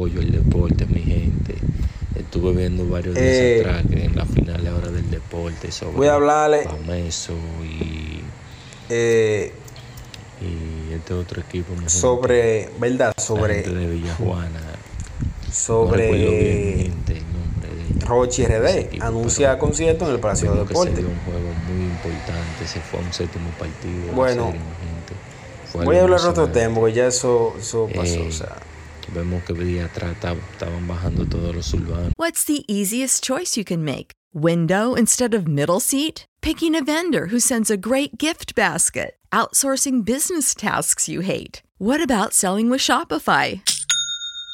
Apoyo el deporte, mi gente. Estuve viendo varios días Eh, atrás que en la final ahora del deporte sobre Voy a hablarle Pameso y, eh, y este otro equipo. sobre, ¿verdad? Sobre, de Villajuana. No recuerdo bien, mi sobre gente, el nombre de Rochi RD. equipo, Anuncia pero concierto en el Palacio de vimos que se Deporte. dio un juego muy importante. Se fue a un séptimo partido. de Bueno, serie, Voy a hablar de otro tema, porque ya eso, eso pasó. Eh, o sea, Vemos que día atrás estaban bajando todos los urbanos. What's the easiest choice you can make? Window instead of middle seat? Picking a vendor who sends a great gift basket? Outsourcing business tasks you hate? What about selling with Shopify?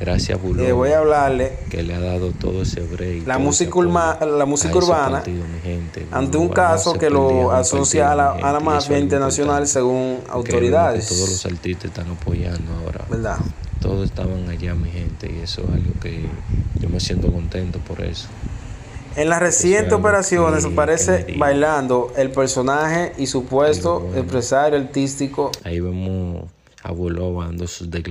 Gracias Bulón, Eh, voy a hablarle que le ha dado todo ese break. la música, urma- la música urbana partido, mi gente. ante un caso que lo asocia a la, a la mafia internacional según que autoridades. Todos los artistas están apoyando ahora. ¿Verdad? Todos estaban allá, mi gente, y eso es algo que yo me siento contento por eso. En las recientes operaciones aparece bailando el personaje y supuesto bueno. empresario artístico. Ahí vemos a Bulova dando sus declaraciones.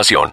información.